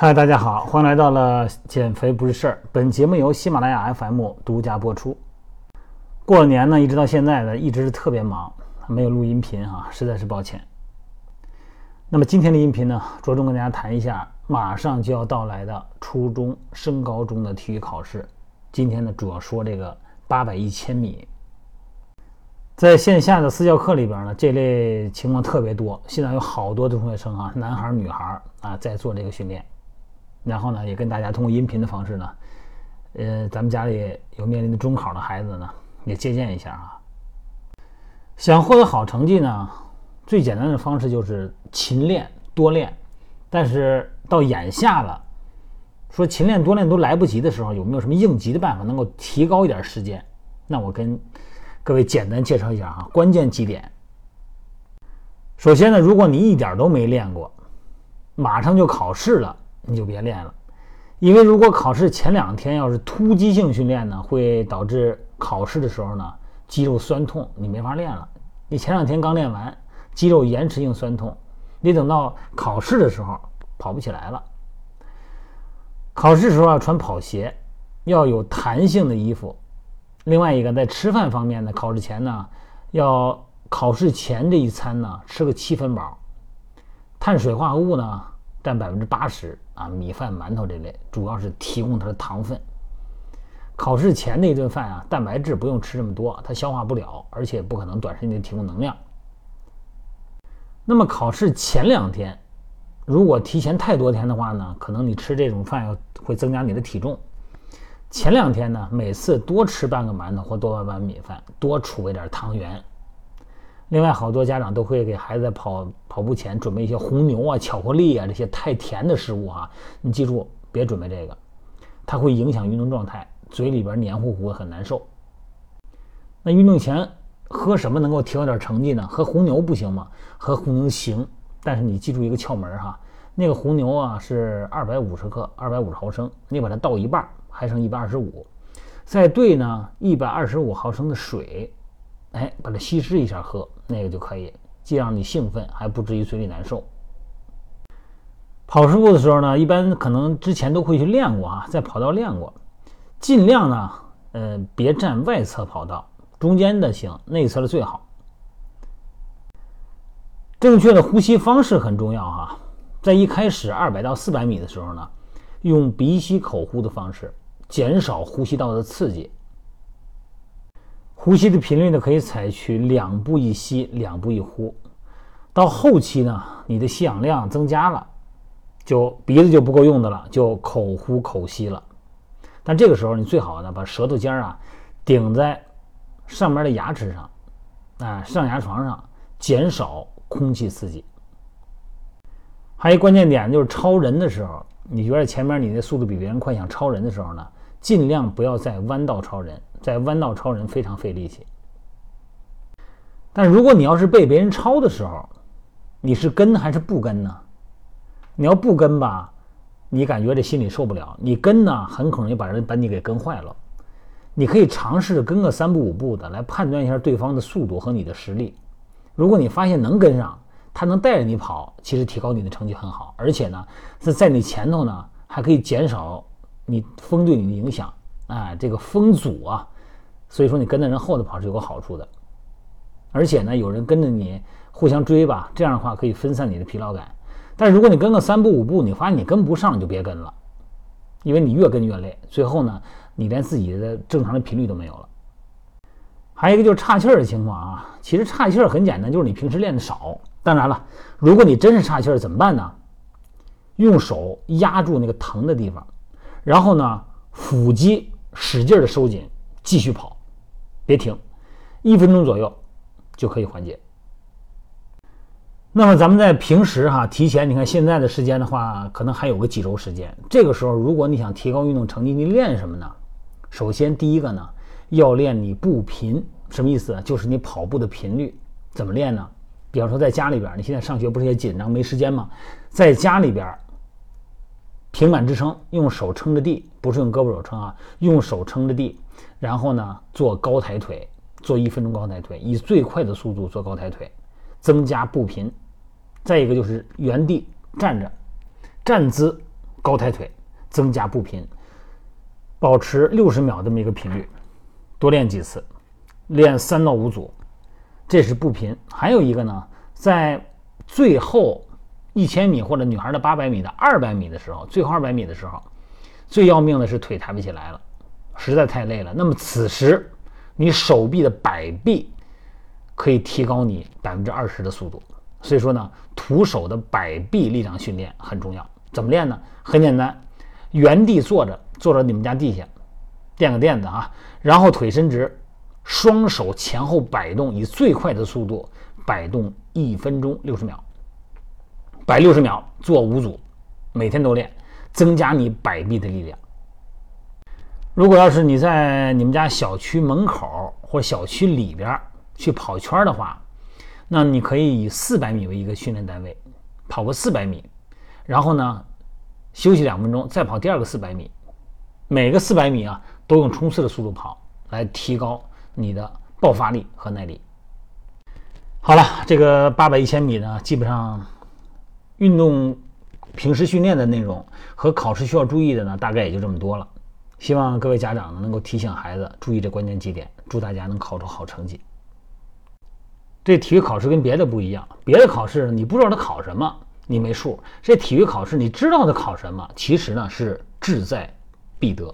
嗨，大家好，欢迎来到了减肥不是事儿。本节目由喜马拉雅 FM 独家播出。过了年呢，一直到现在呢，一直是特别忙，没有录音频哈，实在是抱歉。那么今天的音频呢，着重跟大家谈一下马上就要到来的初中升高中的体育考试。今天呢，主要说这个八百一千米。在线下的私教课里边呢，这类情况特别多。现在有好多的中学生啊，男孩女孩啊，在做这个训练。然后呢，也跟大家通过音频的方式呢，呃，咱们家里有面临的中考的孩子呢，也借鉴一下啊。想获得好成绩呢，最简单的方式就是勤练多练。但是到眼下了，说勤练多练都来不及的时候，有没有什么应急的办法能够提高一点时间？那我跟各位简单介绍一下啊，关键几点。首先呢，如果你一点都没练过，马上就考试了。你就别练了，因为如果考试前两天要是突击性训练呢，会导致考试的时候呢肌肉酸痛，你没法练了。你前两天刚练完，肌肉延迟性酸痛，你等到考试的时候跑不起来了。考试时候要穿跑鞋，要有弹性的衣服。另外一个在吃饭方面呢，考试前呢要考试前这一餐呢吃个七分饱，碳水化合物呢。占百分之八十啊，米饭、馒头这类主要是提供它的糖分。考试前那顿饭啊，蛋白质不用吃这么多，它消化不了，而且不可能短时间内提供能量。那么考试前两天，如果提前太多天的话呢，可能你吃这种饭要会增加你的体重。前两天呢，每次多吃半个馒头或多半碗米饭，多储备点汤圆。另外，好多家长都会给孩子跑跑步前准备一些红牛啊、巧克力啊这些太甜的食物哈。你记住，别准备这个，它会影响运动状态，嘴里边黏糊糊的，很难受。那运动前喝什么能够提高点成绩呢？喝红牛不行吗？喝红牛行，但是你记住一个窍门哈，那个红牛啊是二百五十克，二百五十毫升，你把它倒一半，还剩一百二十五，再兑呢一百二十五毫升的水。哎，把它稀释一下喝，那个就可以，既让你兴奋，还不至于嘴里难受。跑十步的时候呢，一般可能之前都会去练过啊，在跑道练过，尽量呢，呃，别站外侧跑道，中间的行，内侧的最好。正确的呼吸方式很重要哈，在一开始二百到四百米的时候呢，用鼻吸口呼的方式，减少呼吸道的刺激。呼吸的频率呢，可以采取两步一吸，两步一呼。到后期呢，你的吸氧量增加了，就鼻子就不够用的了，就口呼口吸了。但这个时候，你最好呢，把舌头尖儿啊顶在上面的牙齿上，啊上牙床上，减少空气刺激。还有一关键点就是超人的时候，你觉得前面你的速度比别人快，想超人的时候呢，尽量不要在弯道超人。在弯道超人非常费力气，但如果你要是被别人超的时候，你是跟还是不跟呢？你要不跟吧，你感觉这心里受不了；你跟呢，很可能就把人把你给跟坏了。你可以尝试跟个三步五步的，来判断一下对方的速度和你的实力。如果你发现能跟上，他能带着你跑，其实提高你的成绩很好，而且呢，是在你前头呢，还可以减少你风对你的影响。啊，这个风阻啊，所以说你跟在人后头跑是有个好处的，而且呢，有人跟着你互相追吧，这样的话可以分散你的疲劳感。但是如果你跟个三步五步，你发现你跟不上，你就别跟了，因为你越跟越累，最后呢，你连自己的正常的频率都没有了。还有一个就是岔气儿的情况啊，其实岔气儿很简单，就是你平时练的少。当然了，如果你真是岔气儿怎么办呢？用手压住那个疼的地方，然后呢，腹肌。使劲的收紧，继续跑，别停，一分钟左右就可以缓解。那么咱们在平时哈，提前你看现在的时间的话，可能还有个几周时间。这个时候，如果你想提高运动成绩，你练什么呢？首先第一个呢，要练你步频，什么意思？就是你跑步的频率。怎么练呢？比方说在家里边，你现在上学不是也紧张没时间吗？在家里边。平板支撑，用手撑着地，不是用胳膊肘撑啊，用手撑着地，然后呢做高抬腿，做一分钟高抬腿，以最快的速度做高抬腿，增加步频。再一个就是原地站着，站姿高抬腿，增加步频，保持六十秒这么一个频率，多练几次，练三到五组，这是步频。还有一个呢，在最后一千米或者女孩的八百米的二百米的时候，最后二百米的时候，最要命的是腿抬不起来了，实在太累了。那么此时你手臂的摆臂可以提高你百分之二十的速度。所以说呢，徒手的摆臂力量训练很重要。怎么练呢？很简单，原地坐着，坐着你们家地下，垫个垫子啊，然后腿伸直，双手前后摆动，以最快的速度摆动一分钟六十秒，摆六十秒，做五组，每天都练，增加你摆臂的力量。如果要是你在你们家小区门口或小区里边去跑圈的话，那你可以以四百米为一个训练单位，跑个四百米，然后呢休息两分钟，再跑第二个四百米，每个四百米啊都用冲刺的速度跑，来提高你的爆发力和耐力。好了，这个八百一千米呢，基本上运动平时训练的内容和考试需要注意的呢，大概也就这么多了。希望各位家长呢能够提醒孩子注意这关键几点，祝大家能考出好成绩。这体育考试跟别的不一样，别的考试你不知道他考什么，你没数。这体育考试你知道他考什么，其实呢是志在必得。